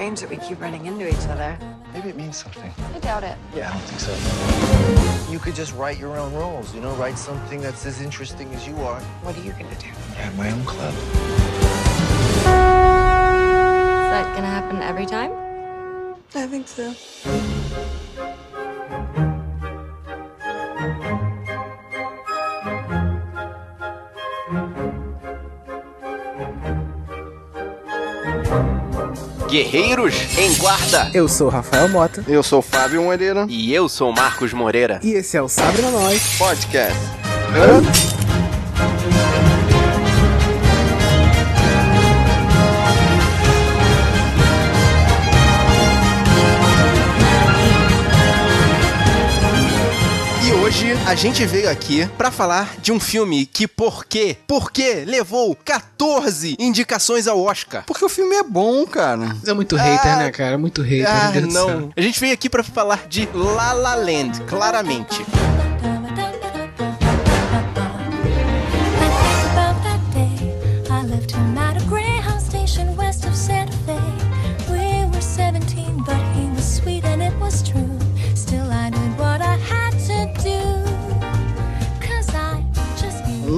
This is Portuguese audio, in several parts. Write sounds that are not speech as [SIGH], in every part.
strange that we keep running into each other. Maybe it means something. I doubt it. Yeah, I don't think so. You could just write your own rules, you know, write something that's as interesting as you are. What are you gonna do? I Have my own club. Is that gonna happen every time? I think so. Guerreiros em Guarda. Eu sou o Rafael Mota. Eu sou Fábio Moreira. E eu sou Marcos Moreira. E esse é o Sabre na Nós Podcast. E a gente veio aqui pra falar de um filme que por quê? Por quê? Levou 14 indicações ao Oscar. Porque o filme é bom, cara. É muito hater, né, cara? Muito hater. Ah, não. A gente veio aqui pra falar de La La Land, claramente.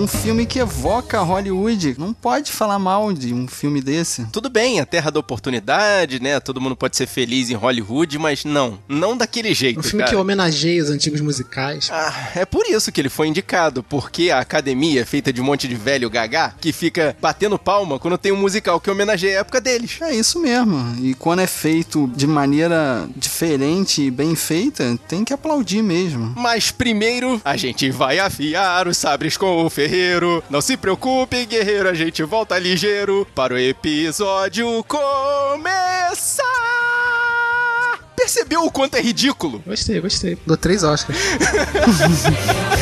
Um filme que evoca Hollywood. Não pode falar mal de um filme desse. Tudo bem, a terra da oportunidade, né? Todo mundo pode ser feliz em Hollywood, mas não, não daquele jeito, Um filme cara. que homenageia os antigos musicais. Ah, é por isso que ele foi indicado, porque a academia é feita de um monte de velho gagá que fica batendo palma quando tem um musical que homenageia a época deles. É isso mesmo. E quando é feito de maneira diferente e bem feita, tem que aplaudir mesmo. Mas primeiro, a gente vai afiar os sabres com o ferreiro. Não se preocupe, guerreiro, a gente volta ligeiro para o episódio começar. Percebeu o quanto é ridículo? Gostei, gostei. Dou três Oscars. [LAUGHS]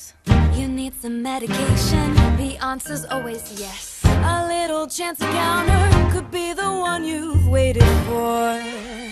You need some medication, the answer's always yes. A little chance encounter could be the one you've waited for.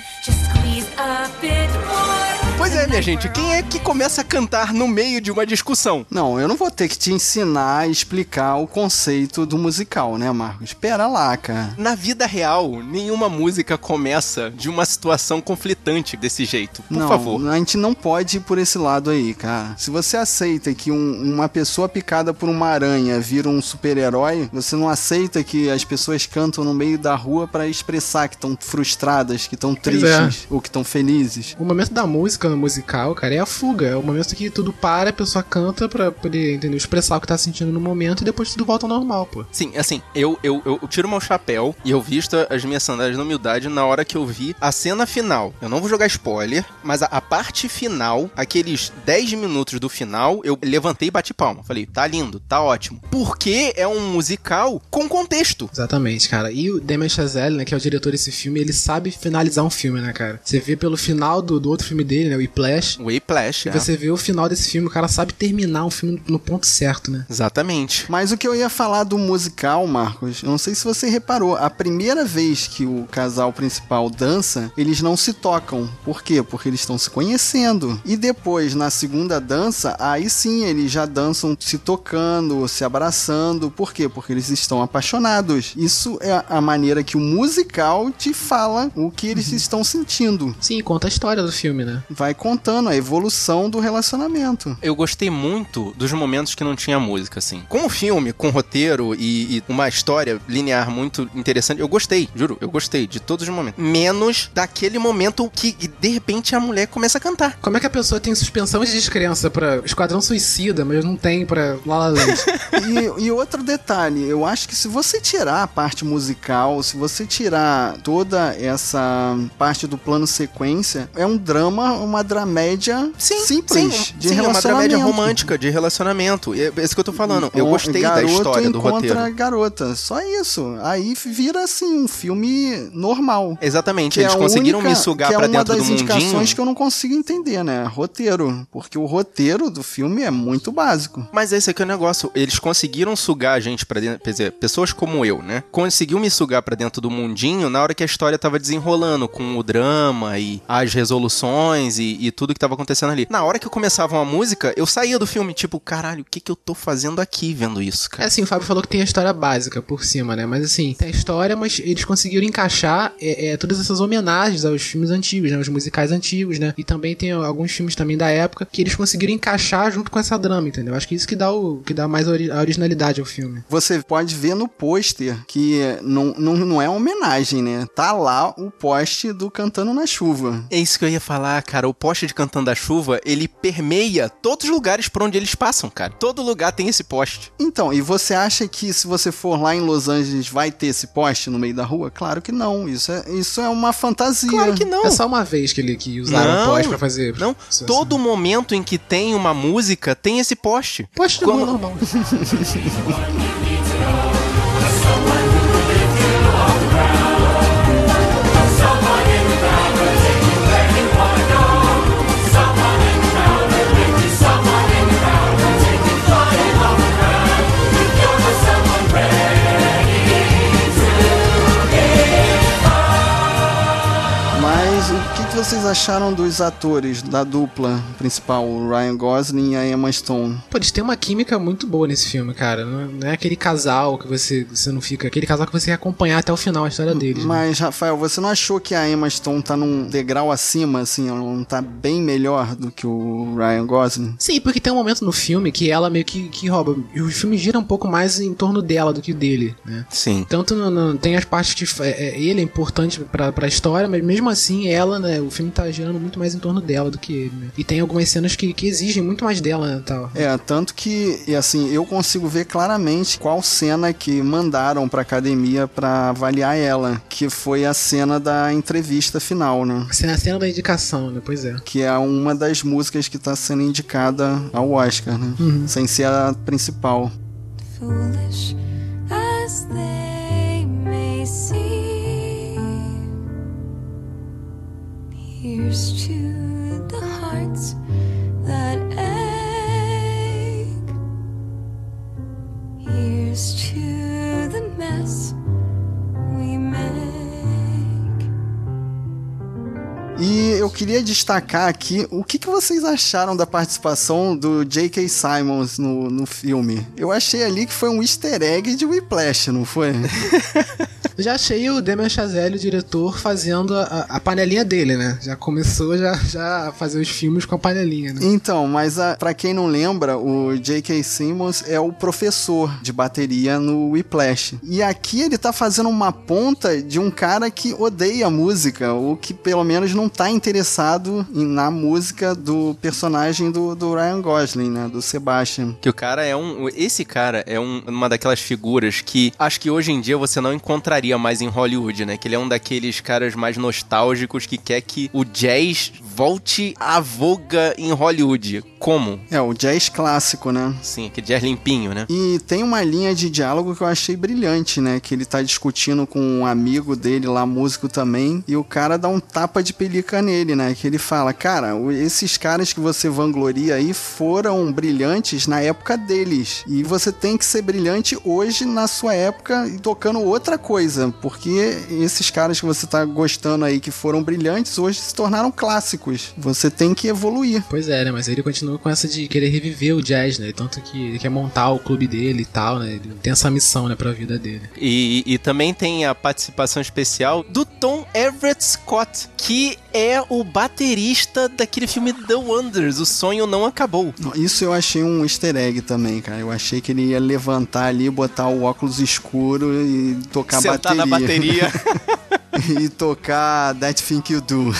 Pois é, minha gente, quem é que começa a cantar no meio de uma discussão? Não, eu não vou ter que te ensinar a explicar o conceito do musical, né, Marcos? Espera lá, cara. Na vida real, nenhuma música começa de uma situação conflitante desse jeito. Por não, favor. a gente não pode ir por esse lado aí, cara. Se você aceita que um- uma pessoa picada por uma aranha vira um super-herói, você não aceita que as pessoas cantam no meio da rua pra expressar que estão frustradas, que estão é. tristes ou que estão felizes. O momento da música no musical, cara, é a fuga. É o momento que tudo para, a pessoa canta pra poder, entendeu? Expressar o que tá sentindo no momento e depois tudo volta ao normal, pô. Sim, assim, eu, eu, eu tiro meu chapéu e eu visto as minhas sandálias na humildade na hora que eu vi a cena final. Eu não vou jogar spoiler, mas a, a parte final, aqueles 10 minutos do final, eu levantei e bati palma. Falei, tá lindo, tá ótimo. Porque é um musical com contexto. Exatamente, cara. E o Damien Chazelle, né, que é o diretor desse filme, ele sabe finalizar um filme, né, cara? Você vê pelo final do, do outro filme dele, né, o Whiplash, Whiplash, e é. você vê o final desse filme, o cara sabe terminar um filme no ponto certo, né? Exatamente. Mas o que eu ia falar do musical, Marcos, eu não sei se você reparou, a primeira vez que o casal principal dança, eles não se tocam. Por quê? Porque eles estão se conhecendo. E depois, na segunda dança, aí sim eles já dançam se tocando, se abraçando. Por quê? Porque eles estão apaixonados. Isso é a maneira que o musical te fala o que eles estão sentindo. Sim, conta a história do filme, né? Vai contando a evolução do relacionamento. Eu gostei muito dos momentos que não tinha música, assim. Com o filme, com roteiro e, e uma história linear muito interessante, eu gostei, juro, eu gostei de todos os momentos. Menos daquele momento que, de repente, a mulher começa a cantar. Como é que a pessoa tem suspensão de descrença pra Esquadrão Suicida, mas não tem pra La La Land? [LAUGHS] e, e outro detalhe, eu acho que se você tirar a parte musical, se você tirar toda essa parte do plano sequência, é um drama, uma dramédia Sim, simples sim, de sim, é uma relacionamento. dramédia romântica de relacionamento. É isso que eu tô falando. Eu Um gostei da história do encontra roteiro. garota, só isso. Aí vira assim um filme normal. Exatamente, Que é eles a conseguiram única- me sugar pra é uma dentro do das mundinho. indicações que eu não consigo entender, né? Roteiro, porque o roteiro do filme é muito básico. Mas esse aqui é o negócio. Eles conseguiram sugar a gente pra dentro. Quer dizer, pessoas como eu, né? Conseguiu me sugar pra dentro do mundinho na hora que a história tava desenrolando, com o drama e as resoluções e, e tudo que tava acontecendo ali. Na hora que começava uma música, eu saía do filme, tipo, caralho, o que que eu tô fazendo aqui vendo isso, É cara? assim, o Fábio falou que tem a história básica por cima, né? Mas assim, tem a história, mas eles conseguiram encaixar é, é, todas essas homenagens aos filmes antigos, né? Os musicais antigos, né? E também tem alguns filmes também da época que eles conseguiram encaixar junto com essa drama, entendeu? Acho que isso que dá, o, que dá mais ori- a originalidade ao filme. Você pode ver no pôster que não, não, não é uma homenagem, né? Tá lá o poste do Cantando na Chuva. É isso que eu ia falar, cara. O poste de Cantando da Chuva, ele permeia todos os lugares por onde eles passam, cara. Todo lugar tem esse poste. Então, e você acha que se você for lá em Los Angeles vai ter esse poste no meio da rua? Claro que não. Isso é, isso é uma fantasia. Claro que não. É só uma vez que, ele, que usaram Não, o pós pra fazer. Não, Isso, todo assim. momento em que tem uma música tem esse poste. Poste de Quando- normal. [LAUGHS] vocês acharam dos atores da dupla principal, o Ryan Gosling e a Emma Stone? Pô, eles têm uma química muito boa nesse filme, cara. Não não é aquele casal que você, você não fica. Aquele casal que você quer acompanhar até o final a história deles. né? Mas, Rafael, você não achou que a Emma Stone tá num degrau acima, assim, ela não tá bem melhor do que o Ryan Gosling? Sim, porque tem um momento no filme que ela meio que, que rouba. E o filme gira um pouco mais em torno dela do que dele, né? Sim. Tanto no- no- tem as partes que é, é, ele é importante pra, pra história, mas mesmo assim ela, né? O filme tá girando muito mais em torno dela do que ele, né? E tem algumas cenas que, que exigem muito mais dela, né? Tal. É, tanto que, e assim, eu consigo ver claramente qual cena que mandaram pra academia pra avaliar ela, que foi a cena da entrevista final, né? A cena, a cena da indicação, né? Pois é. Que é uma das músicas que tá sendo indicada ao Oscar, né? Sem ser a principal. foolish as they Here's to the hearts that ache. Here's to the mess we make. E eu queria destacar aqui o que, que vocês acharam da participação do J.K. Simons no, no filme. Eu achei ali que foi um easter egg de Whiplash, não foi? [LAUGHS] Eu já achei o Damien Chazelle, o diretor, fazendo a, a panelinha dele, né? Já começou já, já a fazer os filmes com a panelinha, né? Então, mas a, pra quem não lembra, o J.K. Simmons é o professor de bateria no Whiplash. E aqui ele tá fazendo uma ponta de um cara que odeia música, ou que pelo menos não tá interessado em- na música do personagem do, do Ryan Gosling, né? Do Sebastian. Que o cara é um. Esse cara é um- uma daquelas figuras que acho que hoje em dia você não encontraria mais em Hollywood, né? Que ele é um daqueles caras mais nostálgicos que quer que o jazz volte à voga em Hollywood. Como? É, o jazz clássico, né? Sim, aquele jazz limpinho, né? E tem uma linha de diálogo que eu achei brilhante, né? Que ele tá discutindo com um amigo dele lá, músico também, e o cara dá um tapa de pelica nele, né? Que ele fala, cara, esses caras que você vangloria aí foram brilhantes na época deles. E você tem que ser brilhante hoje na sua época e tocando outra coisa. Porque esses caras que você tá gostando aí que foram brilhantes hoje se tornaram clássicos. Você tem que evoluir. Pois é, né? Mas ele continua com essa de querer reviver o jazz, né? Tanto que ele quer montar o clube dele e tal, né? Ele tem essa missão, né, pra vida dele. E, e também tem a participação especial do Tom Everett Scott, que é o baterista daquele filme The Wonders, O Sonho Não Acabou. Isso eu achei um easter egg também, cara. Eu achei que ele ia levantar ali, botar o óculos escuro e tocar Sentar na bateria. [LAUGHS] [LAUGHS] e tocar That Thing You Do.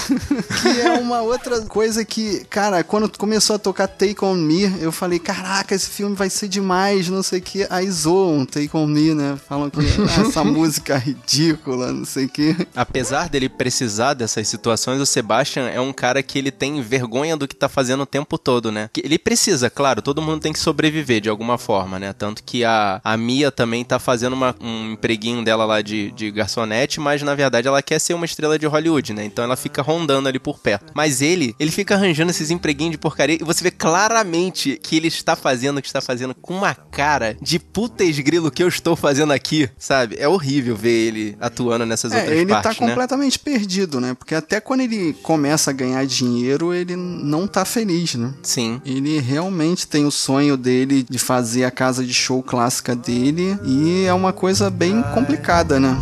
que é uma outra coisa que, cara, quando começou a tocar Take On Me, eu falei, caraca, esse filme vai ser demais, não sei o que. Aí zoam Take On Me, né? Falam que ah, [LAUGHS] essa música é ridícula, não sei o que. Apesar dele precisar dessas situações, o Sebastian é um cara que ele tem vergonha do que tá fazendo o tempo todo, né? Ele precisa, claro, todo mundo tem que sobreviver de alguma forma, né? Tanto que a, a Mia também tá fazendo uma- um empreguinho dela lá de, de garçonete, mas na verdade ela quer ser uma estrela de Hollywood, né? Então ela fica rondando ali por perto. Mas ele, ele fica arranjando esses empreguinhos de porcaria e você vê claramente que ele está fazendo o que está fazendo com uma cara de puta esgrilo que eu estou fazendo aqui, sabe? É horrível ver ele atuando nessas É, outras ele partes, tá né? completamente perdido, né? Porque até quando ele começa a ganhar dinheiro, ele não tá feliz, né? Sim. Ele realmente tem o sonho dele de fazer a casa de show clássica dele e é uma coisa bem complicada, né?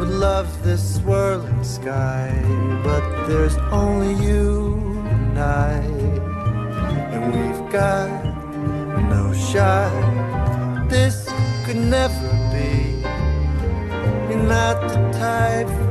Would love this swirling sky, but there's only you and I, and we've got no shot. This could never be. You're not the type.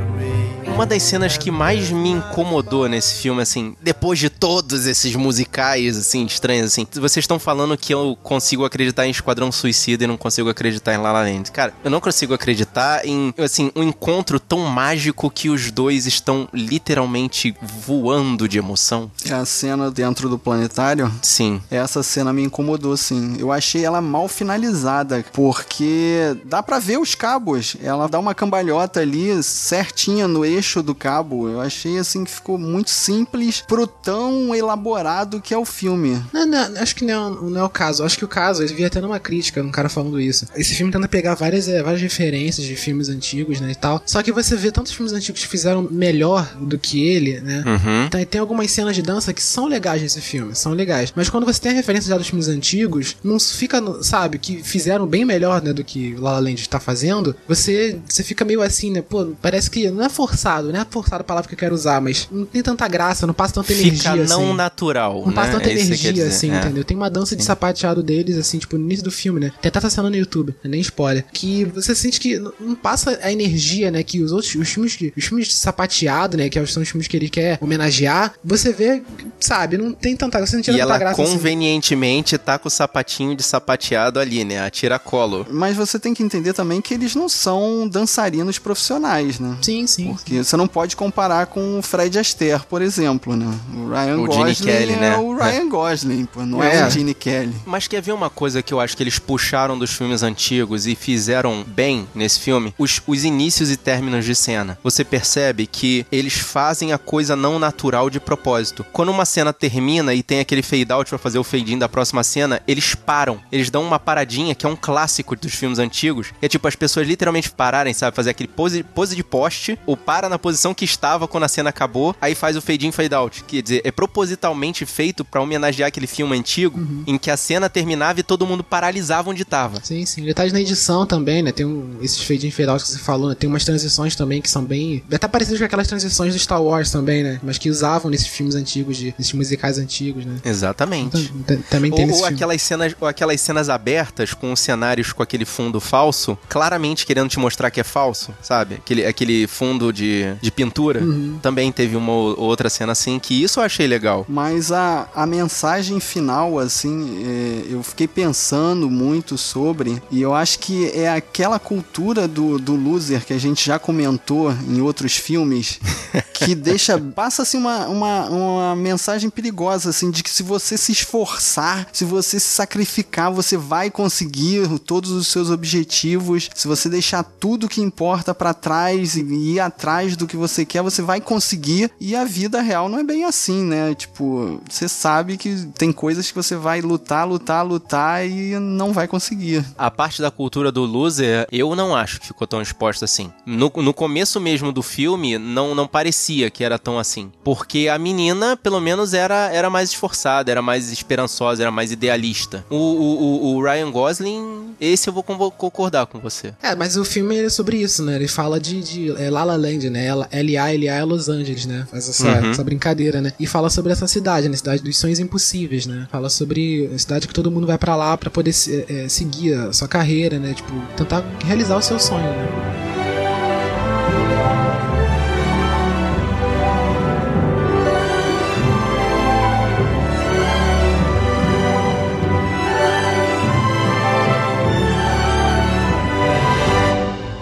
Uma das cenas que mais me incomodou nesse filme, assim, depois de todos esses musicais, assim, estranhos, assim, vocês estão falando que eu consigo acreditar em Esquadrão Suicida e não consigo acreditar em La La Land. Cara, eu não consigo acreditar em, assim, um encontro tão mágico que os dois estão literalmente voando de emoção. É a cena dentro do planetário. Sim. Essa cena me incomodou, sim. Eu achei ela mal finalizada, porque dá pra ver os cabos. Ela dá uma cambalhota ali certinha no eixo do cabo. Eu achei assim que ficou muito simples pro tão elaborado que é o filme. Não, não, acho que não, não é o caso. Acho que o caso, eu vi até numa crítica, um cara falando isso. Esse filme tenta pegar várias, eh, várias referências de filmes antigos, né, e tal. Só que você vê tantos filmes antigos que fizeram melhor do que ele, né? Uhum. Tem, tem algumas cenas de dança que são legais nesse filme, são legais. Mas quando você tem a referência já dos filmes antigos, não fica, sabe, que fizeram bem melhor, né, do que o La La Land tá fazendo, você, você fica meio assim, né, pô, parece que não é forçado, não é forçado a palavra que eu quero usar, mas não tem tanta graça, não passa tanta energia, Fica não assim. natural, Não passa né? tanta É energia, assim, É. entendeu? Tem uma dança de sapateado deles, assim, tipo, no início do filme, né? Tem até essa cena no YouTube, né? nem spoiler. Que você sente que não passa a energia, né? Que os outros, os filmes, de- os filmes de sapateado, né? Que são os filmes que ele quer homenagear, você vê, sabe, não tem tanta, você não tira E tanta ela graça assim. convenientemente tá com o sapatinho de sapateado ali, né? A tiracolo. Mas você tem que entender também que eles não são dançarinos profissionais, né? Sim, sim. Porque você não pode comparar com o Fred Astaire, por exemplo, né? O Ryan O Gene Gosling Kelly, é né? o Ryan Gosling, pô, não é, É. o Gene Kelly. Mas quer ver uma coisa que eu acho que eles puxaram dos filmes antigos e fizeram bem nesse filme? Os, os inícios e términos de cena. Você percebe que eles fazem a coisa não natural de propósito. Quando uma cena termina e tem aquele fade out pra fazer o fade in da próxima cena, eles param. Eles dão uma paradinha que é um clássico dos filmes antigos. É tipo as pessoas literalmente pararem, sabe? Fazer aquele pose, pose de poste, ou para na posição que estava quando a cena acabou, aí faz o fade in, fade out. Quer dizer, é propositalmente feito pra homenagear aquele filme antigo, Uhum. em que a cena terminava e todo mundo paralisava onde tava. Sim, sim. Detalhes na edição também, né? Tem um, esses fade in fade out que você falou, né? Tem umas transições também que são bem. Até parecidas com aquelas transições do Star Wars também, né? Mas que usavam nesses filmes antigos, de, nesses musicais antigos, né? Exatamente. Tam- tam- Também tem Ou, ou aquelas cenas, ou aquelas cenas abertas com os cenários com aquele fundo falso, claramente querendo te mostrar que é falso, sabe? Aquele, aquele fundo de, de pintura. Uhum. Também teve uma ou outra cena assim que isso eu achei legal. Mas a, a mensagem final, assim, é, eu fiquei pensando muito sobre, e eu acho que é aquela cultura do, do loser que a gente já comentou em outros filmes, [LAUGHS] que deixa. passa assim uma, uma, uma mensagem perigosa, assim, de que se você se esforçar, se você se sacrificar, você vai conseguir todos os seus objetivos. Se você deixar tudo que importa pra trás e ir atrás do que você quer, você vai conseguir. E a vida real não é bem assim, né? Tipo, você sabe que tem coisas que você vai lutar, lutar, lutar e não vai conseguir. A parte da cultura do loser, eu não acho que ficou tão exposta assim. No, no começo mesmo do filme, não, não parecia que era tão assim. Porque a menina, pelo menos, era, era mais esforçada, era mais esperançosa, era mais idealista. O, o, o- o Ryan Gosling, esse eu vou con- concordar com você. É, mas o filme é sobre isso, né? Ele fala de, de é, La La Land, né? Ela- LA, LA é Los Angeles, né? Faz essa, Uhum. essa brincadeira, né? E fala sobre essa cidade, né? Cidade dos sonhos impossíveis, né? Fala sobre a cidade que todo mundo vai pra lá pra poder é, seguir a sua carreira, né? Tipo, tentar realizar o seu sonho, né?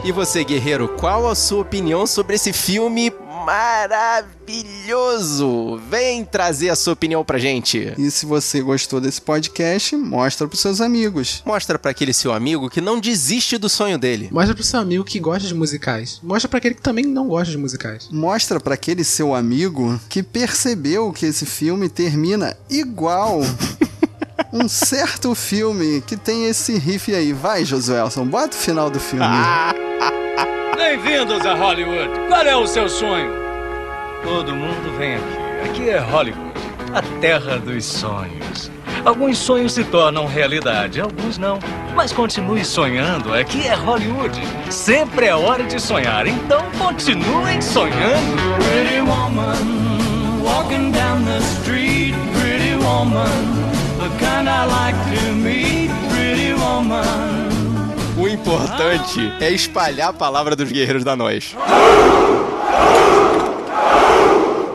E você, guerreiro, qual a sua opinião sobre esse filme maravilhoso? Vem trazer a sua opinião pra gente. E se você gostou desse podcast, mostra pros seus amigos. Mostra pra aquele seu amigo que não desiste do sonho dele. Mostra pro seu amigo que gosta de musicais. Mostra pra aquele que também não gosta de musicais. Mostra pra aquele seu amigo que percebeu que esse filme termina igual [LAUGHS] um certo filme que tem esse riff aí. Vai, Josuelson, bota o final do filme. [LAUGHS] Bem-vindos a Hollywood. Qual é o seu sonho? Todo mundo vem aqui. Aqui é Hollywood, a terra dos sonhos. Alguns sonhos se tornam realidade, alguns não. Mas continue sonhando. Aqui é Hollywood. Sempre é hora de sonhar. Então continuem sonhando. Pretty woman, walking down the street. Pretty woman, the kind I like to meet. Pretty woman. O importante é espalhar a palavra dos guerreiros da nós.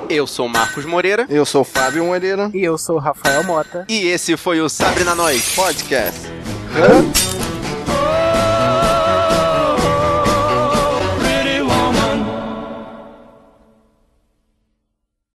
Eu sou Marcos Moreira Eu sou Fábio Moreira. E eu sou Rafael Mota. e esse foi o Sabre na Nós. Podcast. Hã?